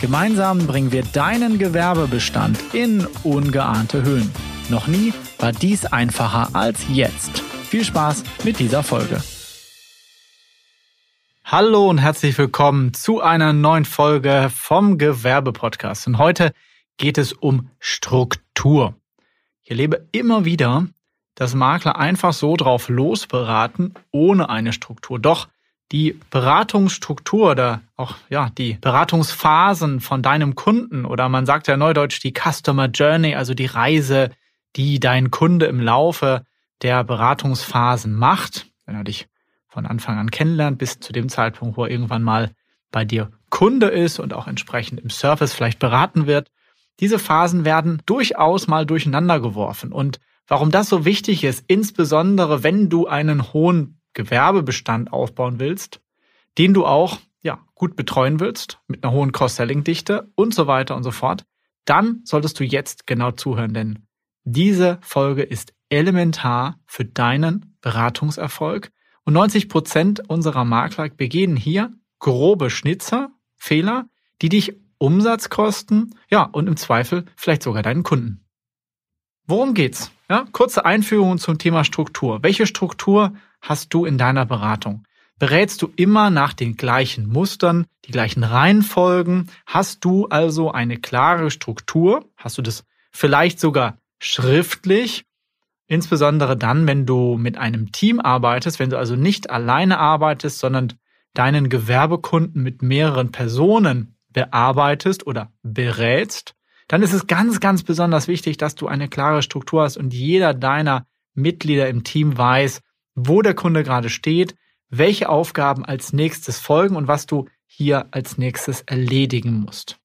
Gemeinsam bringen wir deinen Gewerbebestand in ungeahnte Höhen. Noch nie war dies einfacher als jetzt. Viel Spaß mit dieser Folge. Hallo und herzlich willkommen zu einer neuen Folge vom Gewerbepodcast. Und heute geht es um Struktur. Ich erlebe immer wieder, dass Makler einfach so drauf losberaten, ohne eine Struktur. Doch die Beratungsstruktur oder auch ja die Beratungsphasen von deinem Kunden oder man sagt ja neudeutsch die Customer Journey, also die Reise, die dein Kunde im Laufe der Beratungsphasen macht, wenn er dich von Anfang an kennenlernt, bis zu dem Zeitpunkt, wo er irgendwann mal bei dir Kunde ist und auch entsprechend im Service vielleicht beraten wird. Diese Phasen werden durchaus mal durcheinander geworfen. Und warum das so wichtig ist, insbesondere wenn du einen hohen Gewerbebestand aufbauen willst, den du auch ja, gut betreuen willst, mit einer hohen Cross-Selling-Dichte und so weiter und so fort, dann solltest du jetzt genau zuhören, denn diese Folge ist elementar für deinen Beratungserfolg und 90 Prozent unserer Makler begehen hier grobe Schnitzer, Fehler, die dich Umsatz kosten, ja, und im Zweifel vielleicht sogar deinen Kunden. Worum geht's? Ja, kurze Einführung zum Thema Struktur. Welche Struktur hast du in deiner Beratung? Berätst du immer nach den gleichen Mustern, die gleichen Reihenfolgen? Hast du also eine klare Struktur? Hast du das vielleicht sogar schriftlich? Insbesondere dann, wenn du mit einem Team arbeitest, wenn du also nicht alleine arbeitest, sondern deinen Gewerbekunden mit mehreren Personen bearbeitest oder berätst, dann ist es ganz, ganz besonders wichtig, dass du eine klare Struktur hast und jeder deiner Mitglieder im Team weiß, wo der Kunde gerade steht, welche Aufgaben als nächstes folgen und was du hier als nächstes erledigen musst.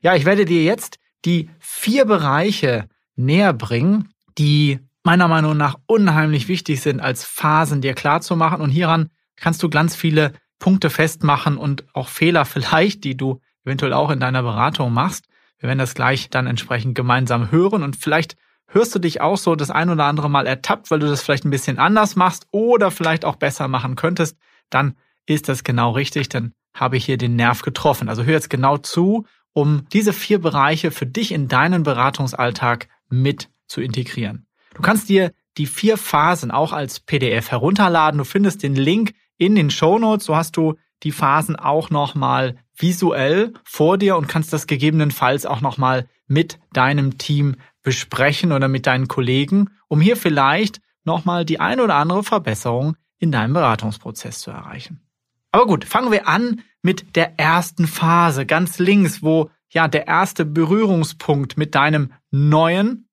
Ja, ich werde dir jetzt die vier Bereiche näher bringen, die meiner Meinung nach unheimlich wichtig sind, als Phasen dir klar zu machen. Und hieran kannst du ganz viele Punkte festmachen und auch Fehler vielleicht, die du eventuell auch in deiner Beratung machst. Wir werden das gleich dann entsprechend gemeinsam hören und vielleicht hörst du dich auch so das ein oder andere Mal ertappt, weil du das vielleicht ein bisschen anders machst oder vielleicht auch besser machen könntest, dann ist das genau richtig, dann habe ich hier den Nerv getroffen. Also hör jetzt genau zu, um diese vier Bereiche für dich in deinen Beratungsalltag mit zu integrieren. Du kannst dir die vier Phasen auch als PDF herunterladen. Du findest den Link in den Show Notes. So hast du die Phasen auch nochmal visuell vor dir und kannst das gegebenenfalls auch nochmal mit deinem Team besprechen oder mit deinen Kollegen, um hier vielleicht nochmal die ein oder andere Verbesserung in deinem Beratungsprozess zu erreichen. Aber gut, fangen wir an mit der ersten Phase, ganz links, wo ja der erste Berührungspunkt mit deinem neuen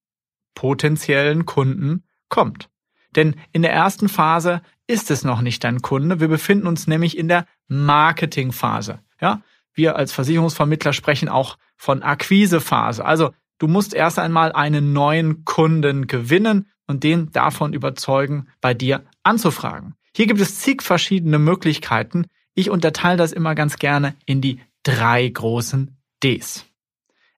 potenziellen Kunden kommt. Denn in der ersten Phase ist es noch nicht dein Kunde. Wir befinden uns nämlich in der Marketingphase. Ja, wir als Versicherungsvermittler sprechen auch von Akquisephase. Also du musst erst einmal einen neuen Kunden gewinnen und den davon überzeugen, bei dir anzufragen. Hier gibt es zig verschiedene Möglichkeiten. Ich unterteile das immer ganz gerne in die drei großen Ds.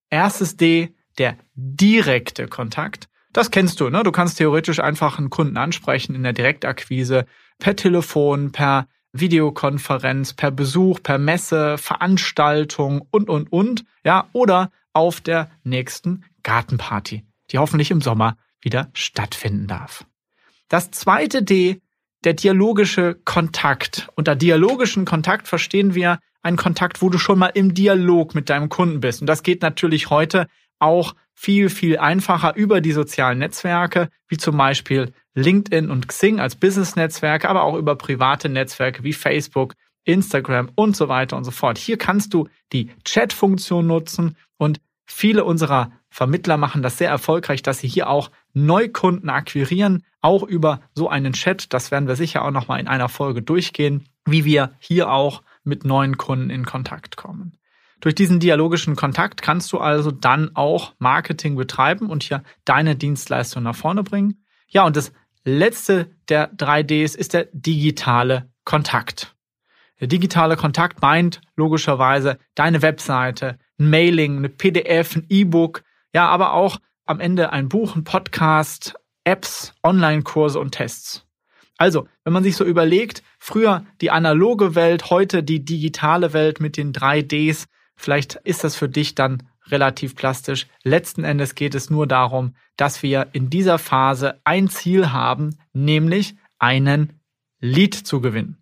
Erstes D, der direkte Kontakt. Das kennst du, ne? Du kannst theoretisch einfach einen Kunden ansprechen in der Direktakquise, per Telefon, per Videokonferenz, per Besuch, per Messe, Veranstaltung und, und, und, ja, oder auf der nächsten Gartenparty, die hoffentlich im Sommer wieder stattfinden darf. Das zweite D, der dialogische Kontakt. Unter dialogischen Kontakt verstehen wir einen Kontakt, wo du schon mal im Dialog mit deinem Kunden bist. Und das geht natürlich heute auch viel, viel einfacher über die sozialen Netzwerke, wie zum Beispiel LinkedIn und Xing als Business-Netzwerke, aber auch über private Netzwerke wie Facebook, Instagram und so weiter und so fort. Hier kannst du die Chat-Funktion nutzen und viele unserer Vermittler machen das sehr erfolgreich, dass sie hier auch Neukunden akquirieren, auch über so einen Chat. Das werden wir sicher auch nochmal in einer Folge durchgehen, wie wir hier auch mit neuen Kunden in Kontakt kommen. Durch diesen dialogischen Kontakt kannst du also dann auch Marketing betreiben und hier deine Dienstleistung nach vorne bringen. Ja, und das letzte der drei Ds ist der digitale Kontakt. Der digitale Kontakt meint logischerweise deine Webseite, ein Mailing, eine PDF, ein E-Book, ja, aber auch am Ende ein Buch, ein Podcast, Apps, Online-Kurse und Tests. Also, wenn man sich so überlegt, früher die analoge Welt, heute die digitale Welt mit den drei Ds, vielleicht ist das für dich dann relativ plastisch. Letzten Endes geht es nur darum, dass wir in dieser Phase ein Ziel haben, nämlich einen Lead zu gewinnen.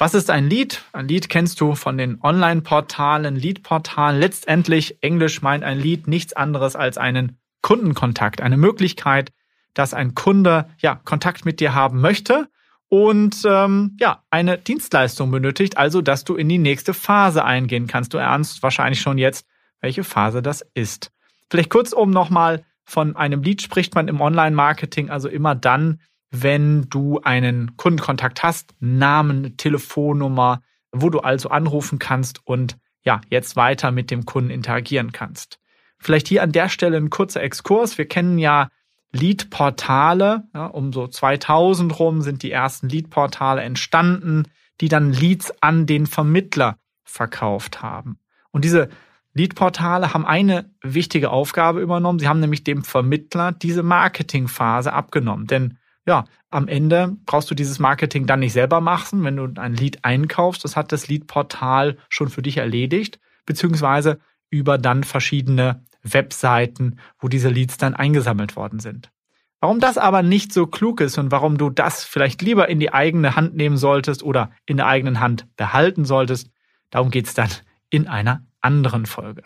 Was ist ein Lead? Ein Lead kennst du von den Online-Portalen, Lead-Portalen. Letztendlich, Englisch meint ein Lead nichts anderes als einen Kundenkontakt, eine Möglichkeit, dass ein Kunde ja Kontakt mit dir haben möchte und ähm, ja eine Dienstleistung benötigt, also dass du in die nächste Phase eingehen kannst. Du ernst wahrscheinlich schon jetzt, welche Phase das ist. Vielleicht kurzum nochmal von einem Lead spricht man im Online-Marketing also immer dann, wenn du einen Kundenkontakt hast, Namen, Telefonnummer, wo du also anrufen kannst und ja, jetzt weiter mit dem Kunden interagieren kannst. Vielleicht hier an der Stelle ein kurzer Exkurs. Wir kennen ja Lead-Portale. Ja, um so 2000 rum sind die ersten Lead-Portale entstanden, die dann Leads an den Vermittler verkauft haben. Und diese Lead-Portale haben eine wichtige Aufgabe übernommen. Sie haben nämlich dem Vermittler diese Marketingphase abgenommen. Denn ja, am Ende brauchst du dieses Marketing dann nicht selber machen, wenn du ein Lead einkaufst. Das hat das Lead-Portal schon für dich erledigt, beziehungsweise über dann verschiedene Webseiten, wo diese Leads dann eingesammelt worden sind. Warum das aber nicht so klug ist und warum du das vielleicht lieber in die eigene Hand nehmen solltest oder in der eigenen Hand behalten solltest, darum geht's dann in einer anderen Folge.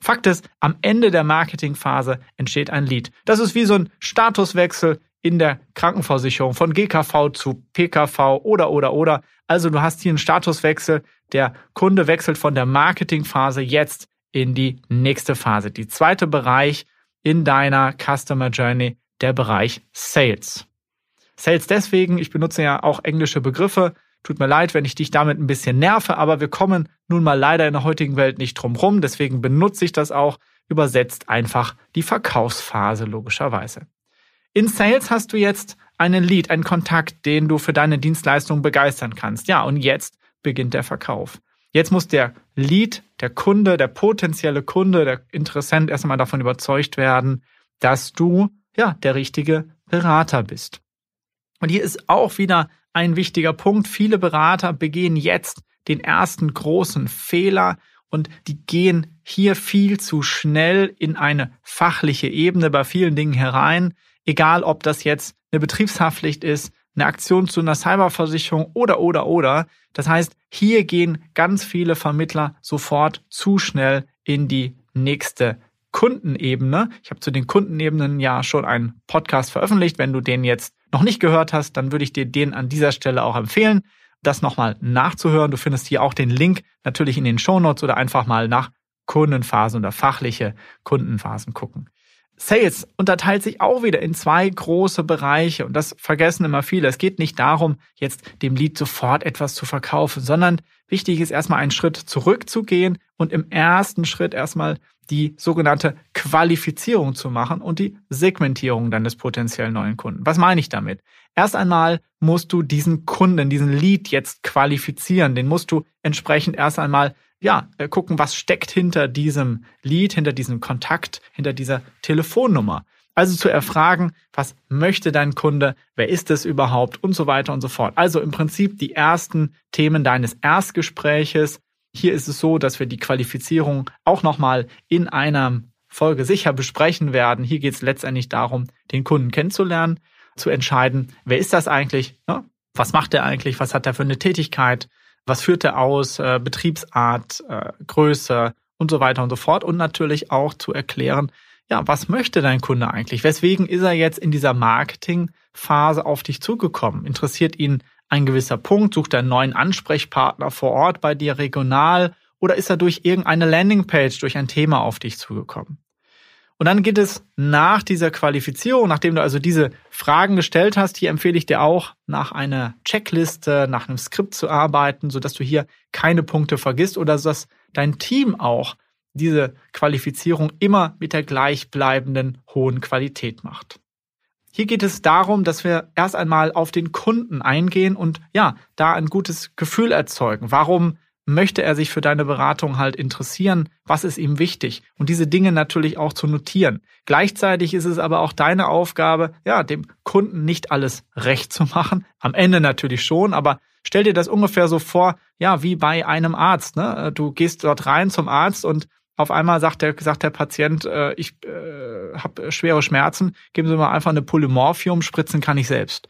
Fakt ist, am Ende der Marketingphase entsteht ein Lead. Das ist wie so ein Statuswechsel in der Krankenversicherung von GKV zu PKV oder oder oder. Also du hast hier einen Statuswechsel. Der Kunde wechselt von der Marketingphase jetzt in die nächste Phase. Die zweite Bereich in deiner Customer Journey, der Bereich Sales. Sales deswegen, ich benutze ja auch englische Begriffe. Tut mir leid, wenn ich dich damit ein bisschen nerve, aber wir kommen nun mal leider in der heutigen Welt nicht drum rum. Deswegen benutze ich das auch übersetzt einfach die Verkaufsphase logischerweise. In Sales hast du jetzt einen Lead, einen Kontakt, den du für deine Dienstleistung begeistern kannst. Ja, und jetzt beginnt der Verkauf. Jetzt muss der Lead, der Kunde, der potenzielle Kunde, der Interessent erstmal davon überzeugt werden, dass du ja der richtige Berater bist. Und hier ist auch wieder ein wichtiger Punkt. Viele Berater begehen jetzt den ersten großen Fehler und die gehen hier viel zu schnell in eine fachliche Ebene bei vielen Dingen herein egal ob das jetzt eine Betriebshaftpflicht ist, eine Aktion zu einer Cyberversicherung oder, oder, oder. Das heißt, hier gehen ganz viele Vermittler sofort zu schnell in die nächste Kundenebene. Ich habe zu den Kundenebenen ja schon einen Podcast veröffentlicht. Wenn du den jetzt noch nicht gehört hast, dann würde ich dir den an dieser Stelle auch empfehlen, das nochmal nachzuhören. Du findest hier auch den Link natürlich in den Shownotes oder einfach mal nach Kundenphasen oder fachliche Kundenphasen gucken. Sales unterteilt sich auch wieder in zwei große Bereiche und das vergessen immer viele. Es geht nicht darum, jetzt dem Lied sofort etwas zu verkaufen, sondern wichtig ist erstmal einen Schritt zurückzugehen und im ersten Schritt erstmal die sogenannte Qualifizierung zu machen und die Segmentierung deines potenziellen neuen Kunden. Was meine ich damit? Erst einmal musst du diesen Kunden, diesen Lead jetzt qualifizieren. Den musst du entsprechend erst einmal ja, äh, gucken, was steckt hinter diesem Lied, hinter diesem Kontakt, hinter dieser Telefonnummer. Also zu erfragen, was möchte dein Kunde, wer ist es überhaupt und so weiter und so fort. Also im Prinzip die ersten Themen deines Erstgespräches. Hier ist es so, dass wir die Qualifizierung auch nochmal in einer Folge sicher besprechen werden. Hier geht es letztendlich darum, den Kunden kennenzulernen, zu entscheiden, wer ist das eigentlich, ne? was macht er eigentlich, was hat er für eine Tätigkeit, was führt er aus, äh, Betriebsart, äh, Größe und so weiter und so fort. Und natürlich auch zu erklären, ja, was möchte dein Kunde eigentlich? Weswegen ist er jetzt in dieser Marketingphase auf dich zugekommen? Interessiert ihn ein gewisser Punkt? Sucht er einen neuen Ansprechpartner vor Ort bei dir regional? Oder ist er durch irgendeine Landingpage, durch ein Thema auf dich zugekommen? Und dann geht es nach dieser Qualifizierung, nachdem du also diese Fragen gestellt hast, hier empfehle ich dir auch, nach einer Checkliste, nach einem Skript zu arbeiten, sodass du hier keine Punkte vergisst oder dass dein Team auch diese Qualifizierung immer mit der gleichbleibenden hohen Qualität macht. Hier geht es darum, dass wir erst einmal auf den Kunden eingehen und ja, da ein gutes Gefühl erzeugen. Warum möchte er sich für deine Beratung halt interessieren? Was ist ihm wichtig? Und diese Dinge natürlich auch zu notieren. Gleichzeitig ist es aber auch deine Aufgabe, ja, dem Kunden nicht alles recht zu machen. Am Ende natürlich schon, aber stell dir das ungefähr so vor, ja, wie bei einem Arzt. Ne? Du gehst dort rein zum Arzt und auf einmal sagt der, sagt der Patient, äh, ich äh, habe schwere Schmerzen, geben Sie mir einfach eine Pulle Morphium, spritzen kann ich selbst.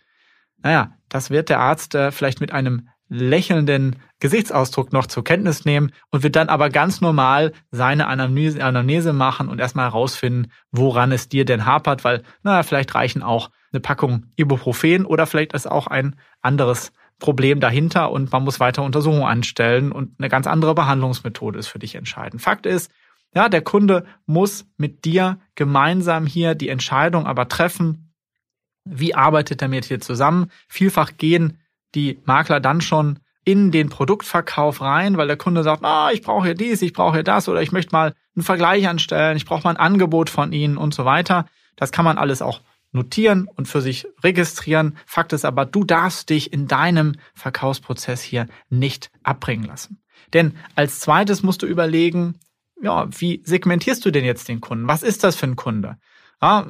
Naja, das wird der Arzt äh, vielleicht mit einem lächelnden Gesichtsausdruck noch zur Kenntnis nehmen und wird dann aber ganz normal seine Anamnese, Anamnese machen und erstmal herausfinden, woran es dir denn hapert, weil, naja, vielleicht reichen auch eine Packung Ibuprofen oder vielleicht ist auch ein anderes Problem dahinter und man muss weiter Untersuchungen anstellen und eine ganz andere Behandlungsmethode ist für dich entscheidend. Fakt ist, ja, der Kunde muss mit dir gemeinsam hier die Entscheidung aber treffen, wie arbeitet er mit dir zusammen. Vielfach gehen die Makler dann schon in den Produktverkauf rein, weil der Kunde sagt, ah, ich brauche hier dies, ich brauche hier das oder ich möchte mal einen Vergleich anstellen, ich brauche mal ein Angebot von Ihnen und so weiter. Das kann man alles auch notieren und für sich registrieren. Fakt ist aber, du darfst dich in deinem Verkaufsprozess hier nicht abbringen lassen. Denn als zweites musst du überlegen, ja, wie segmentierst du denn jetzt den Kunden? Was ist das für ein Kunde? Ja,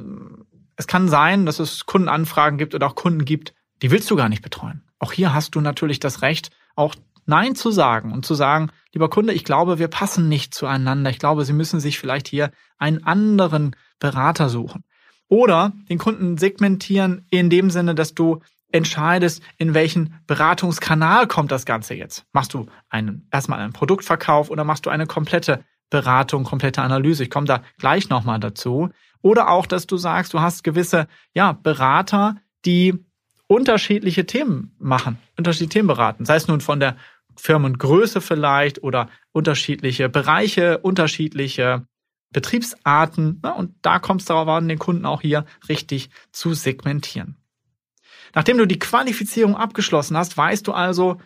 es kann sein, dass es Kundenanfragen gibt oder auch Kunden gibt, die willst du gar nicht betreuen. Auch hier hast du natürlich das Recht, auch Nein zu sagen und zu sagen, lieber Kunde, ich glaube, wir passen nicht zueinander. Ich glaube, Sie müssen sich vielleicht hier einen anderen Berater suchen. Oder den Kunden segmentieren in dem Sinne, dass du entscheidest, in welchen Beratungskanal kommt das Ganze jetzt. Machst du einen, erstmal einen Produktverkauf oder machst du eine komplette Beratung, komplette Analyse? Ich komme da gleich nochmal dazu. Oder auch, dass du sagst, du hast gewisse, ja, Berater, die unterschiedliche Themen machen, unterschiedliche Themen beraten. Sei es nun von der Firmengröße vielleicht oder unterschiedliche Bereiche, unterschiedliche Betriebsarten. Ne? Und da kommt es darauf an, den Kunden auch hier richtig zu segmentieren. Nachdem du die Qualifizierung abgeschlossen hast, weißt du also,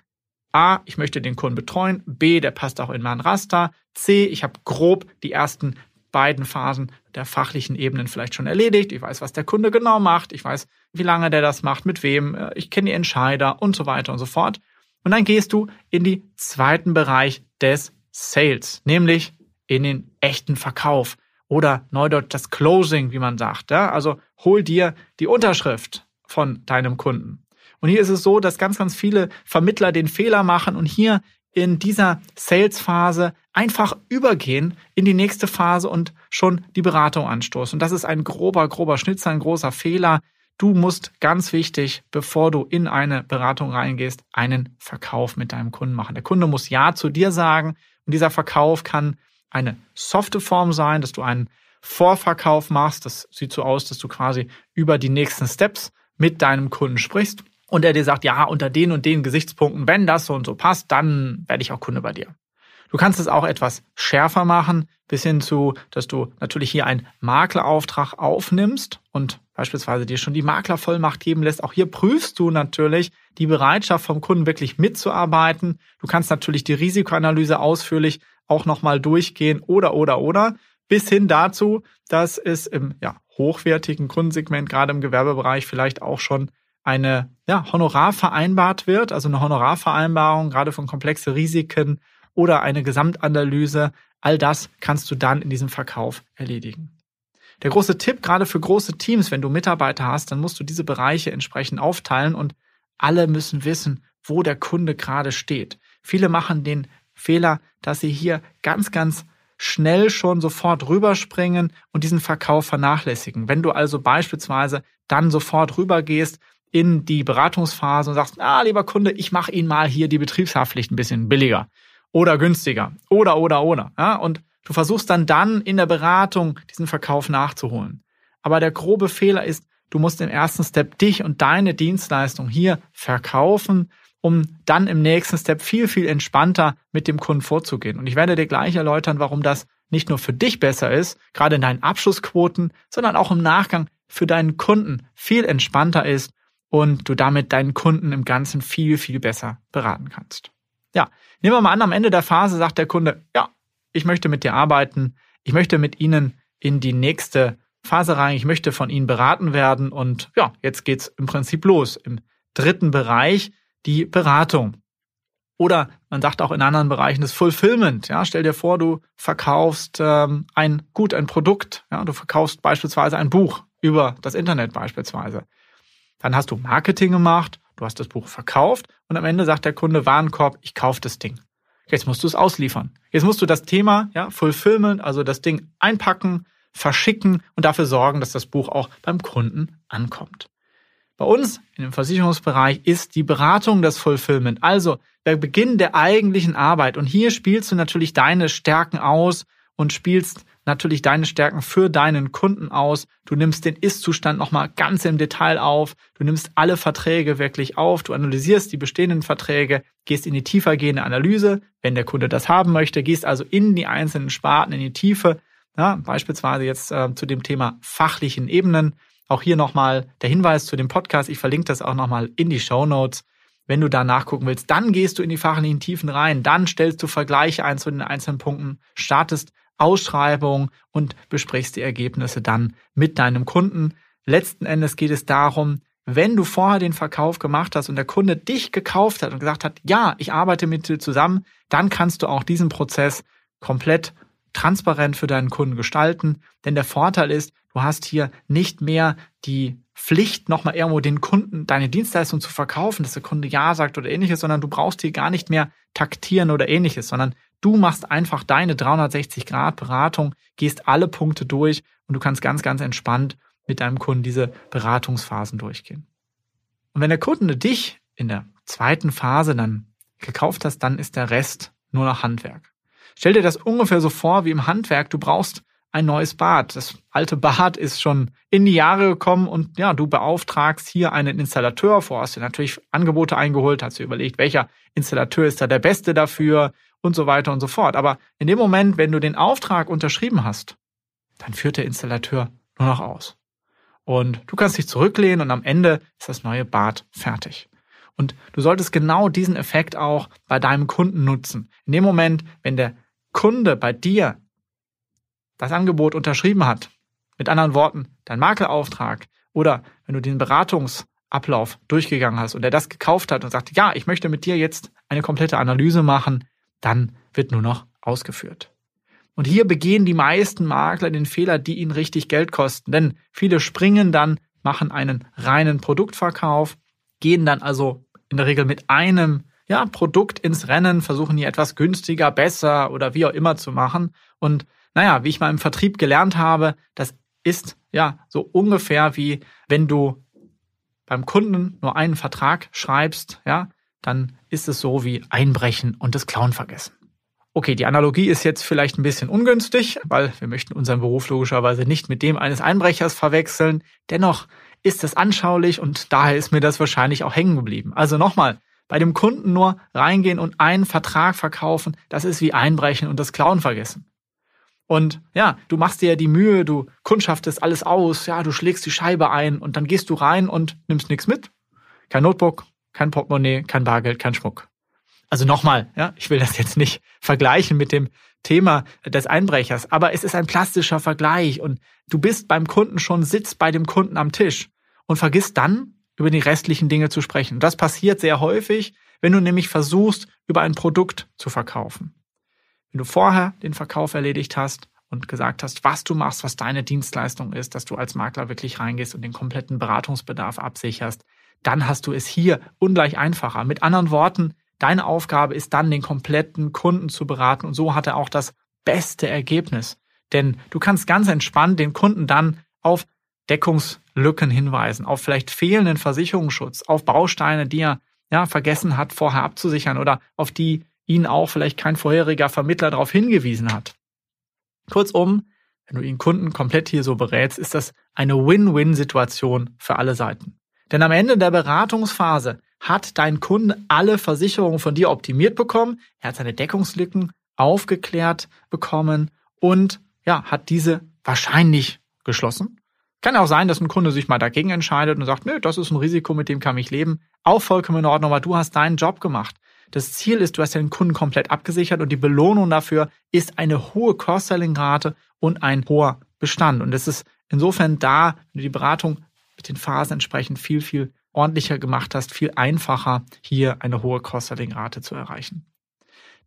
A, ich möchte den Kunden betreuen, B, der passt auch in mein Raster, C, ich habe grob die ersten beiden Phasen der fachlichen Ebenen vielleicht schon erledigt. Ich weiß, was der Kunde genau macht, ich weiß, wie lange der das macht, mit wem, äh, ich kenne die Entscheider und so weiter und so fort. Und dann gehst du in den zweiten Bereich des Sales, nämlich in den echten Verkauf oder neudeutsch das Closing, wie man sagt. Ja? Also hol dir die Unterschrift von deinem Kunden. Und hier ist es so, dass ganz, ganz viele Vermittler den Fehler machen und hier in dieser Sales-Phase einfach übergehen in die nächste Phase und schon die Beratung anstoßen. Und das ist ein grober, grober Schnitzer, ein großer Fehler. Du musst ganz wichtig, bevor du in eine Beratung reingehst, einen Verkauf mit deinem Kunden machen. Der Kunde muss Ja zu dir sagen und dieser Verkauf kann eine softe Form sein, dass du einen Vorverkauf machst. Das sieht so aus, dass du quasi über die nächsten Steps mit deinem Kunden sprichst und er dir sagt, ja, unter den und den Gesichtspunkten, wenn das so und so passt, dann werde ich auch Kunde bei dir. Du kannst es auch etwas schärfer machen, bis hin zu, dass du natürlich hier einen Maklerauftrag aufnimmst und beispielsweise dir schon die Maklervollmacht geben lässt. Auch hier prüfst du natürlich die Bereitschaft vom Kunden wirklich mitzuarbeiten. Du kannst natürlich die Risikoanalyse ausführlich auch nochmal durchgehen oder, oder, oder, bis hin dazu, dass es im ja, hochwertigen Kundensegment, gerade im Gewerbebereich, vielleicht auch schon eine ja, Honorar vereinbart wird, also eine Honorarvereinbarung, gerade von komplexe Risiken oder eine Gesamtanalyse. All das kannst du dann in diesem Verkauf erledigen. Der große Tipp, gerade für große Teams, wenn du Mitarbeiter hast, dann musst du diese Bereiche entsprechend aufteilen und alle müssen wissen, wo der Kunde gerade steht. Viele machen den Fehler, dass sie hier ganz, ganz schnell schon sofort rüberspringen und diesen Verkauf vernachlässigen. Wenn du also beispielsweise dann sofort rübergehst in die Beratungsphase und sagst, ah, lieber Kunde, ich mache Ihnen mal hier die Betriebshaftpflicht ein bisschen billiger oder günstiger oder, oder, oder. Ja, und du versuchst dann dann in der Beratung diesen Verkauf nachzuholen. Aber der grobe Fehler ist, du musst im ersten Step dich und deine Dienstleistung hier verkaufen um dann im nächsten Step viel, viel entspannter mit dem Kunden vorzugehen. Und ich werde dir gleich erläutern, warum das nicht nur für dich besser ist, gerade in deinen Abschlussquoten, sondern auch im Nachgang für deinen Kunden viel entspannter ist und du damit deinen Kunden im Ganzen viel, viel besser beraten kannst. Ja, nehmen wir mal an, am Ende der Phase sagt der Kunde, ja, ich möchte mit dir arbeiten, ich möchte mit Ihnen in die nächste Phase rein, ich möchte von Ihnen beraten werden und ja, jetzt geht's im Prinzip los. Im dritten Bereich die Beratung. Oder man sagt auch in anderen Bereichen das Fulfillment. Ja, stell dir vor, du verkaufst ähm, ein Gut, ein Produkt. Ja, du verkaufst beispielsweise ein Buch über das Internet beispielsweise. Dann hast du Marketing gemacht, du hast das Buch verkauft und am Ende sagt der Kunde Warenkorb, ich kaufe das Ding. Jetzt musst du es ausliefern. Jetzt musst du das Thema, ja, Fulfillment, also das Ding einpacken, verschicken und dafür sorgen, dass das Buch auch beim Kunden ankommt. Bei uns in dem Versicherungsbereich ist die Beratung das Fulfillment, also der Beginn der eigentlichen Arbeit. Und hier spielst du natürlich deine Stärken aus und spielst natürlich deine Stärken für deinen Kunden aus. Du nimmst den Ist-Zustand nochmal ganz im Detail auf. Du nimmst alle Verträge wirklich auf. Du analysierst die bestehenden Verträge, gehst in die tiefergehende Analyse, wenn der Kunde das haben möchte, gehst also in die einzelnen Sparten, in die Tiefe. Ja, beispielsweise jetzt äh, zu dem Thema fachlichen Ebenen. Auch hier nochmal der Hinweis zu dem Podcast. Ich verlinke das auch nochmal in die Show Notes. Wenn du da nachgucken willst, dann gehst du in die fachlichen Tiefen rein, dann stellst du Vergleiche ein zu den einzelnen Punkten, startest Ausschreibung und besprichst die Ergebnisse dann mit deinem Kunden. Letzten Endes geht es darum, wenn du vorher den Verkauf gemacht hast und der Kunde dich gekauft hat und gesagt hat, ja, ich arbeite mit dir zusammen, dann kannst du auch diesen Prozess komplett transparent für deinen Kunden gestalten. Denn der Vorteil ist, du hast hier nicht mehr die Pflicht, nochmal irgendwo den Kunden deine Dienstleistung zu verkaufen, dass der Kunde Ja sagt oder ähnliches, sondern du brauchst hier gar nicht mehr taktieren oder ähnliches, sondern du machst einfach deine 360 Grad Beratung, gehst alle Punkte durch und du kannst ganz, ganz entspannt mit deinem Kunden diese Beratungsphasen durchgehen. Und wenn der Kunde dich in der zweiten Phase dann gekauft hast, dann ist der Rest nur noch Handwerk. Stell dir das ungefähr so vor wie im Handwerk. Du brauchst ein neues Bad. Das alte Bad ist schon in die Jahre gekommen und ja, du beauftragst hier einen Installateur vor, hast dir natürlich Angebote eingeholt, hast dir überlegt, welcher Installateur ist da der beste dafür und so weiter und so fort. Aber in dem Moment, wenn du den Auftrag unterschrieben hast, dann führt der Installateur nur noch aus. Und du kannst dich zurücklehnen und am Ende ist das neue Bad fertig. Und du solltest genau diesen Effekt auch bei deinem Kunden nutzen. In dem Moment, wenn der Kunde bei dir das Angebot unterschrieben hat, mit anderen Worten, dein Makelauftrag oder wenn du den Beratungsablauf durchgegangen hast und er das gekauft hat und sagt, ja, ich möchte mit dir jetzt eine komplette Analyse machen, dann wird nur noch ausgeführt. Und hier begehen die meisten Makler den Fehler, die ihnen richtig Geld kosten. Denn viele springen dann, machen einen reinen Produktverkauf, gehen dann also in der Regel mit einem ja, Produkt ins Rennen, versuchen hier etwas günstiger, besser oder wie auch immer zu machen. Und naja, wie ich mal im Vertrieb gelernt habe, das ist ja so ungefähr wie wenn du beim Kunden nur einen Vertrag schreibst, ja, dann ist es so wie einbrechen und das Klauen vergessen. Okay, die Analogie ist jetzt vielleicht ein bisschen ungünstig, weil wir möchten unseren Beruf logischerweise nicht mit dem eines Einbrechers verwechseln. Dennoch ist es anschaulich und daher ist mir das wahrscheinlich auch hängen geblieben. Also nochmal, bei dem Kunden nur reingehen und einen Vertrag verkaufen, das ist wie einbrechen und das Klauen vergessen. Und ja, du machst dir ja die Mühe, du kundschaftest alles aus, ja, du schlägst die Scheibe ein und dann gehst du rein und nimmst nichts mit. Kein Notebook, kein Portemonnaie, kein Bargeld, kein Schmuck. Also nochmal, ja, ich will das jetzt nicht vergleichen mit dem Thema des Einbrechers, aber es ist ein plastischer Vergleich und du bist beim Kunden schon, sitzt bei dem Kunden am Tisch und vergisst dann über die restlichen Dinge zu sprechen. Das passiert sehr häufig, wenn du nämlich versuchst, über ein Produkt zu verkaufen. Wenn du vorher den Verkauf erledigt hast und gesagt hast, was du machst, was deine Dienstleistung ist, dass du als Makler wirklich reingehst und den kompletten Beratungsbedarf absicherst, dann hast du es hier ungleich einfacher. Mit anderen Worten, deine Aufgabe ist dann, den kompletten Kunden zu beraten und so hat er auch das beste Ergebnis. Denn du kannst ganz entspannt den Kunden dann auf Deckungslücken hinweisen, auf vielleicht fehlenden Versicherungsschutz, auf Bausteine, die er ja, vergessen hat, vorher abzusichern oder auf die ihn auch vielleicht kein vorheriger Vermittler darauf hingewiesen hat. Kurzum, wenn du ihn Kunden komplett hier so berätst, ist das eine Win-Win-Situation für alle Seiten. Denn am Ende der Beratungsphase hat dein Kunde alle Versicherungen von dir optimiert bekommen, er hat seine Deckungslücken aufgeklärt bekommen und ja, hat diese wahrscheinlich geschlossen kann auch sein, dass ein Kunde sich mal dagegen entscheidet und sagt, nö, das ist ein Risiko, mit dem kann ich leben. Auch vollkommen in Ordnung, aber du hast deinen Job gemacht. Das Ziel ist, du hast den Kunden komplett abgesichert und die Belohnung dafür ist eine hohe Cross-Selling-Rate und ein hoher Bestand. Und es ist insofern da, wenn du die Beratung mit den Phasen entsprechend viel, viel ordentlicher gemacht hast, viel einfacher, hier eine hohe Cross-Selling-Rate zu erreichen.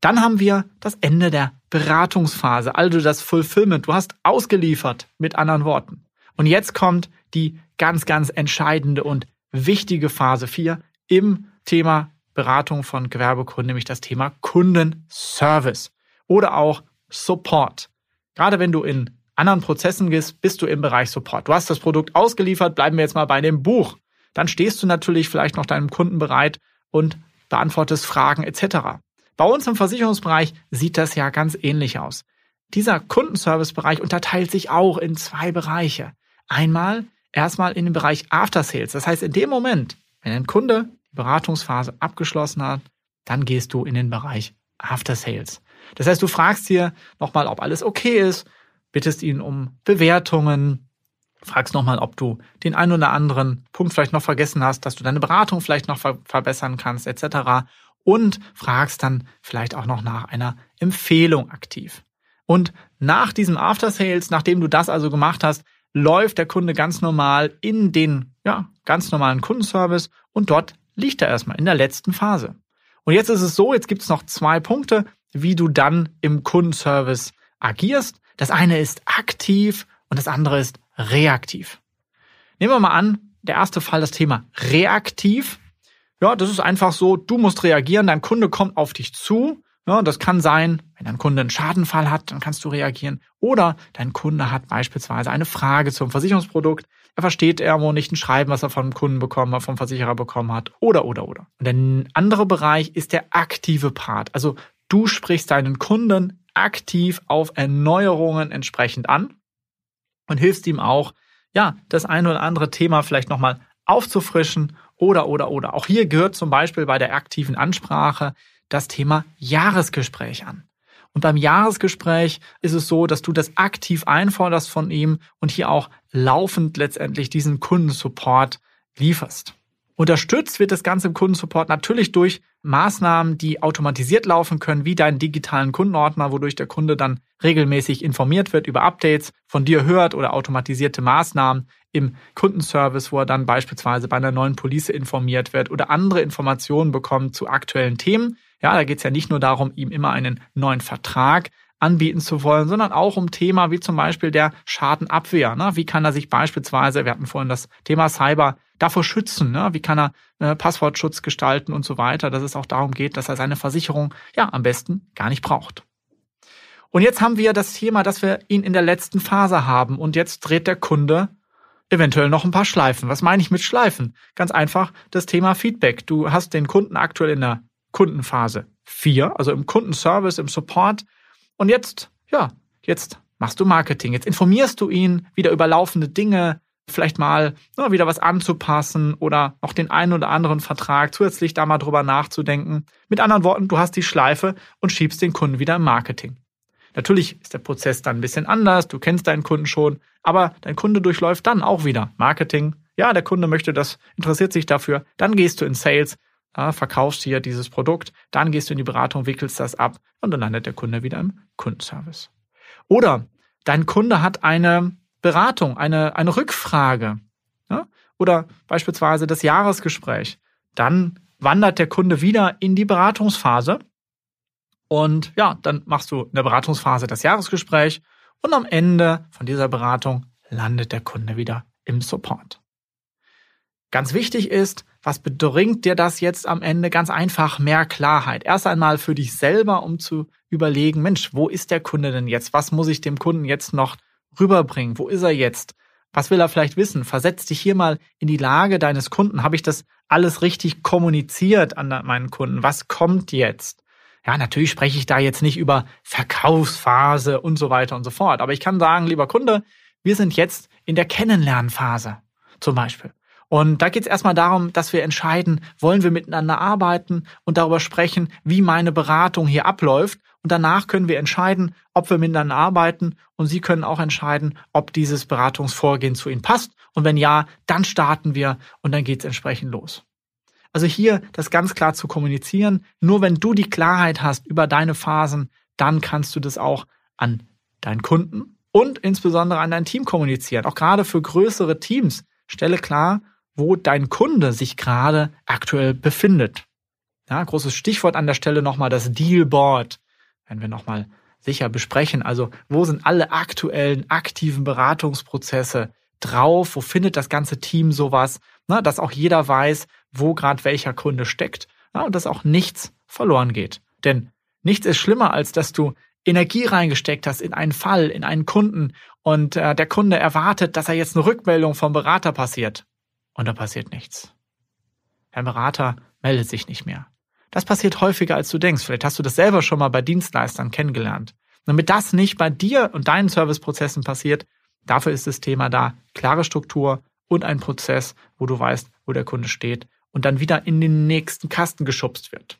Dann haben wir das Ende der Beratungsphase, also das Fulfillment. Du hast ausgeliefert, mit anderen Worten. Und jetzt kommt die ganz, ganz entscheidende und wichtige Phase 4 im Thema Beratung von Gewerbekunden, nämlich das Thema Kundenservice oder auch Support. Gerade wenn du in anderen Prozessen gehst, bist du im Bereich Support. Du hast das Produkt ausgeliefert, bleiben wir jetzt mal bei dem Buch. Dann stehst du natürlich vielleicht noch deinem Kunden bereit und beantwortest Fragen etc. Bei uns im Versicherungsbereich sieht das ja ganz ähnlich aus. Dieser Kundenservice-Bereich unterteilt sich auch in zwei Bereiche. Einmal erstmal in den Bereich After Sales. Das heißt, in dem Moment, wenn ein Kunde die Beratungsphase abgeschlossen hat, dann gehst du in den Bereich After Sales. Das heißt, du fragst hier nochmal, ob alles okay ist, bittest ihn um Bewertungen, fragst nochmal, ob du den einen oder anderen Punkt vielleicht noch vergessen hast, dass du deine Beratung vielleicht noch ver verbessern kannst, etc. Und fragst dann vielleicht auch noch nach einer Empfehlung aktiv. Und nach diesem After Sales, nachdem du das also gemacht hast, läuft der Kunde ganz normal in den ja, ganz normalen Kundenservice und dort liegt er erstmal in der letzten Phase. Und jetzt ist es so, jetzt gibt es noch zwei Punkte, wie du dann im Kundenservice agierst. Das eine ist aktiv und das andere ist reaktiv. Nehmen wir mal an, der erste Fall das Thema reaktiv. Ja, das ist einfach so, du musst reagieren, dein Kunde kommt auf dich zu ja, das kann sein, wenn dein Kunde einen Schadenfall hat, dann kannst du reagieren. Oder dein Kunde hat beispielsweise eine Frage zum Versicherungsprodukt. Er versteht irgendwo nicht ein Schreiben, was er vom Kunden bekommen hat, vom Versicherer bekommen hat. Oder, oder, oder. Und der andere Bereich ist der aktive Part. Also du sprichst deinen Kunden aktiv auf Erneuerungen entsprechend an und hilfst ihm auch, ja, das eine oder andere Thema vielleicht nochmal aufzufrischen oder, oder, oder. Auch hier gehört zum Beispiel bei der aktiven Ansprache das Thema Jahresgespräch an. Und beim Jahresgespräch ist es so, dass du das aktiv einforderst von ihm und hier auch laufend letztendlich diesen Kundensupport lieferst. Unterstützt wird das Ganze im Kundensupport natürlich durch Maßnahmen, die automatisiert laufen können, wie deinen digitalen Kundenordner, wodurch der Kunde dann regelmäßig informiert wird über Updates, von dir hört oder automatisierte Maßnahmen im Kundenservice, wo er dann beispielsweise bei einer neuen Police informiert wird oder andere Informationen bekommt zu aktuellen Themen. Ja, da geht es ja nicht nur darum, ihm immer einen neuen Vertrag anbieten zu wollen, sondern auch um Thema wie zum Beispiel der Schadenabwehr. Ne? Wie kann er sich beispielsweise, wir hatten vorhin das Thema Cyber, davor schützen? Ne? Wie kann er äh, Passwortschutz gestalten und so weiter, dass es auch darum geht, dass er seine Versicherung ja am besten gar nicht braucht. Und jetzt haben wir das Thema, dass wir ihn in der letzten Phase haben und jetzt dreht der Kunde eventuell noch ein paar Schleifen. Was meine ich mit Schleifen? Ganz einfach das Thema Feedback. Du hast den Kunden aktuell in der Kundenphase 4, also im Kundenservice, im Support. Und jetzt, ja, jetzt machst du Marketing. Jetzt informierst du ihn wieder über laufende Dinge, vielleicht mal ja, wieder was anzupassen oder noch den einen oder anderen Vertrag zusätzlich da mal drüber nachzudenken. Mit anderen Worten, du hast die Schleife und schiebst den Kunden wieder im Marketing. Natürlich ist der Prozess dann ein bisschen anders, du kennst deinen Kunden schon, aber dein Kunde durchläuft dann auch wieder Marketing. Ja, der Kunde möchte das, interessiert sich dafür, dann gehst du in Sales äh, verkaufst hier dieses Produkt, dann gehst du in die Beratung, wickelst das ab und dann landet der Kunde wieder im Kundenservice. Oder dein Kunde hat eine Beratung, eine, eine Rückfrage ja? oder beispielsweise das Jahresgespräch. Dann wandert der Kunde wieder in die Beratungsphase und ja, dann machst du in der Beratungsphase das Jahresgespräch und am Ende von dieser Beratung landet der Kunde wieder im Support. Ganz wichtig ist, was bedringt dir das jetzt am Ende? Ganz einfach mehr Klarheit. Erst einmal für dich selber, um zu überlegen, Mensch, wo ist der Kunde denn jetzt? Was muss ich dem Kunden jetzt noch rüberbringen? Wo ist er jetzt? Was will er vielleicht wissen? Versetz dich hier mal in die Lage deines Kunden. Habe ich das alles richtig kommuniziert an meinen Kunden? Was kommt jetzt? Ja, natürlich spreche ich da jetzt nicht über Verkaufsphase und so weiter und so fort. Aber ich kann sagen, lieber Kunde, wir sind jetzt in der Kennenlernphase zum Beispiel. Und da geht es erstmal darum, dass wir entscheiden, wollen wir miteinander arbeiten und darüber sprechen, wie meine Beratung hier abläuft. Und danach können wir entscheiden, ob wir miteinander arbeiten. Und Sie können auch entscheiden, ob dieses Beratungsvorgehen zu Ihnen passt. Und wenn ja, dann starten wir und dann geht es entsprechend los. Also hier das ganz klar zu kommunizieren. Nur wenn du die Klarheit hast über deine Phasen, dann kannst du das auch an deinen Kunden und insbesondere an dein Team kommunizieren. Auch gerade für größere Teams. Stelle klar, wo dein Kunde sich gerade aktuell befindet. Ja, großes Stichwort an der Stelle nochmal das Dealboard. Wenn wir nochmal sicher besprechen. Also wo sind alle aktuellen aktiven Beratungsprozesse drauf? Wo findet das ganze Team sowas? Na, dass auch jeder weiß, wo gerade welcher Kunde steckt ja, und dass auch nichts verloren geht. Denn nichts ist schlimmer, als dass du Energie reingesteckt hast in einen Fall, in einen Kunden und äh, der Kunde erwartet, dass er jetzt eine Rückmeldung vom Berater passiert und da passiert nichts. Der Berater meldet sich nicht mehr. Das passiert häufiger, als du denkst. Vielleicht hast du das selber schon mal bei Dienstleistern kennengelernt. Damit das nicht bei dir und deinen Serviceprozessen passiert, dafür ist das Thema da. Klare Struktur und ein Prozess, wo du weißt, wo der Kunde steht und dann wieder in den nächsten Kasten geschubst wird.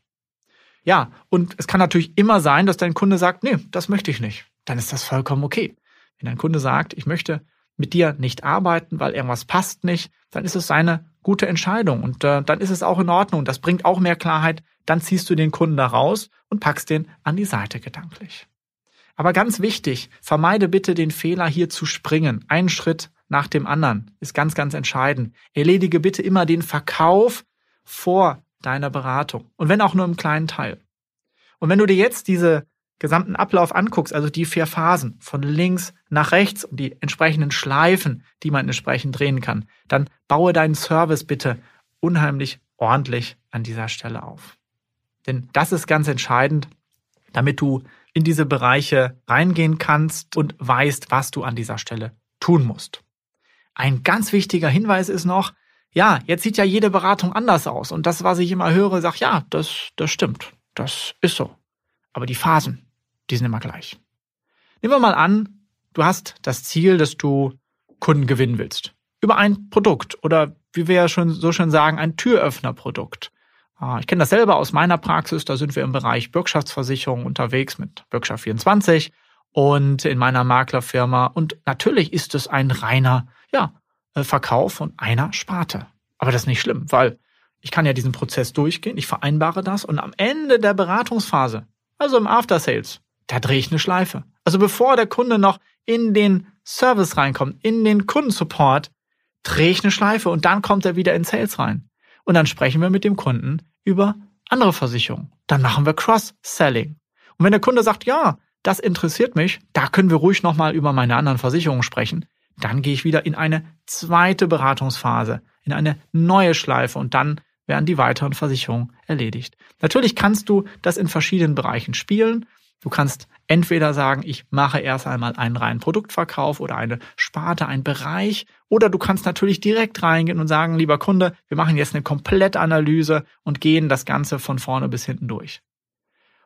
Ja, und es kann natürlich immer sein, dass dein Kunde sagt, nee, das möchte ich nicht. Dann ist das vollkommen okay. Wenn dein Kunde sagt, ich möchte mit dir nicht arbeiten, weil irgendwas passt nicht, dann ist es seine gute Entscheidung und äh, dann ist es auch in Ordnung. Das bringt auch mehr Klarheit. Dann ziehst du den Kunden da raus und packst den an die Seite gedanklich. Aber ganz wichtig, vermeide bitte den Fehler hier zu springen. Einen Schritt nach dem anderen ist ganz, ganz entscheidend. Erledige bitte immer den Verkauf vor deiner Beratung. Und wenn auch nur im kleinen Teil. Und wenn du dir jetzt diese gesamten Ablauf anguckst, also die vier Phasen von links nach rechts und die entsprechenden Schleifen, die man entsprechend drehen kann, dann baue deinen Service bitte unheimlich ordentlich an dieser Stelle auf. Denn das ist ganz entscheidend, damit du in diese Bereiche reingehen kannst und weißt, was du an dieser Stelle tun musst. Ein ganz wichtiger Hinweis ist noch, ja, jetzt sieht ja jede Beratung anders aus. Und das, was ich immer höre, sagt, ja, das, das stimmt. Das ist so. Aber die Phasen, die sind immer gleich. Nehmen wir mal an, du hast das Ziel, dass du Kunden gewinnen willst. Über ein Produkt oder wie wir ja schon so schön sagen, ein Türöffnerprodukt. Ah, ich kenne das selber aus meiner Praxis, da sind wir im Bereich Bürgschaftsversicherung unterwegs mit Bürgschaft 24 und in meiner Maklerfirma. Und natürlich ist es ein reiner, ja, äh, Verkauf von einer Sparte. Aber das ist nicht schlimm, weil ich kann ja diesen Prozess durchgehen, ich vereinbare das und am Ende der Beratungsphase, also im After Sales, da drehe ich eine Schleife. Also bevor der Kunde noch in den Service reinkommt, in den Kundensupport, drehe ich eine Schleife und dann kommt er wieder in Sales rein. Und dann sprechen wir mit dem Kunden über andere Versicherungen. Dann machen wir Cross-Selling. Und wenn der Kunde sagt, ja, das interessiert mich, da können wir ruhig nochmal über meine anderen Versicherungen sprechen, dann gehe ich wieder in eine zweite Beratungsphase, in eine neue Schleife und dann werden die weiteren Versicherungen erledigt. Natürlich kannst du das in verschiedenen Bereichen spielen. Du kannst entweder sagen, ich mache erst einmal einen reinen Produktverkauf oder eine Sparte, einen Bereich, oder du kannst natürlich direkt reingehen und sagen, lieber Kunde, wir machen jetzt eine Komplettanalyse und gehen das Ganze von vorne bis hinten durch.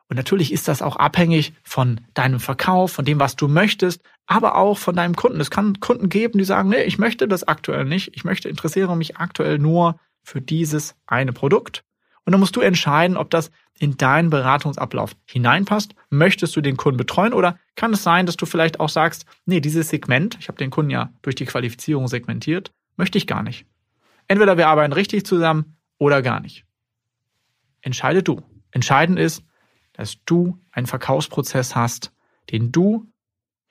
Und natürlich ist das auch abhängig von deinem Verkauf, von dem, was du möchtest, aber auch von deinem Kunden. Es kann Kunden geben, die sagen, nee, ich möchte das aktuell nicht. Ich möchte, interessiere mich aktuell nur für dieses eine Produkt. Und dann musst du entscheiden, ob das in deinen Beratungsablauf hineinpasst. Möchtest du den Kunden betreuen oder kann es sein, dass du vielleicht auch sagst, nee, dieses Segment, ich habe den Kunden ja durch die Qualifizierung segmentiert, möchte ich gar nicht. Entweder wir arbeiten richtig zusammen oder gar nicht. Entscheide du. Entscheidend ist, dass du einen Verkaufsprozess hast, den du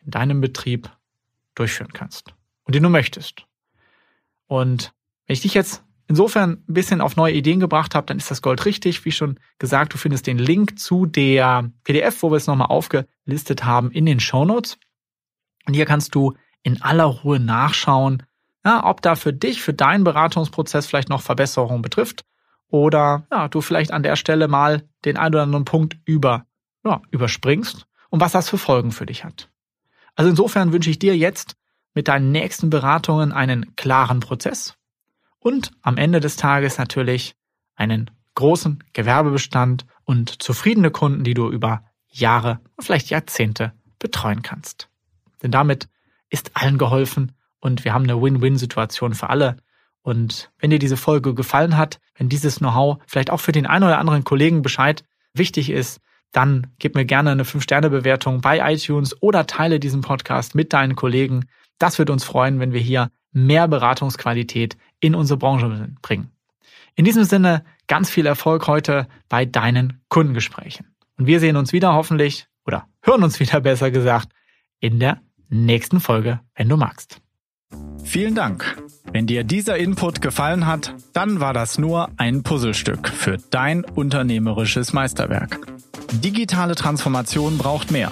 in deinem Betrieb durchführen kannst und den du möchtest. Und wenn ich dich jetzt insofern ein bisschen auf neue Ideen gebracht habe, dann ist das Gold richtig. Wie schon gesagt, du findest den Link zu der PDF, wo wir es nochmal aufgelistet haben, in den Show Notes. Und hier kannst du in aller Ruhe nachschauen, ja, ob da für dich, für deinen Beratungsprozess vielleicht noch Verbesserungen betrifft oder ja, du vielleicht an der Stelle mal den einen oder anderen Punkt über, ja, überspringst und was das für Folgen für dich hat. Also insofern wünsche ich dir jetzt mit deinen nächsten Beratungen einen klaren Prozess und am Ende des Tages natürlich einen großen Gewerbebestand und zufriedene Kunden, die du über Jahre, vielleicht Jahrzehnte betreuen kannst. Denn damit ist allen geholfen und wir haben eine Win-Win-Situation für alle. Und wenn dir diese Folge gefallen hat, wenn dieses Know-how vielleicht auch für den einen oder anderen Kollegen Bescheid wichtig ist, dann gib mir gerne eine 5-Sterne-Bewertung bei iTunes oder teile diesen Podcast mit deinen Kollegen. Das würde uns freuen, wenn wir hier mehr Beratungsqualität in unsere Branche bringen. In diesem Sinne, ganz viel Erfolg heute bei deinen Kundengesprächen. Und wir sehen uns wieder hoffentlich oder hören uns wieder besser gesagt in der nächsten Folge, wenn du magst. Vielen Dank. Wenn dir dieser Input gefallen hat, dann war das nur ein Puzzlestück für dein unternehmerisches Meisterwerk. Digitale Transformation braucht mehr.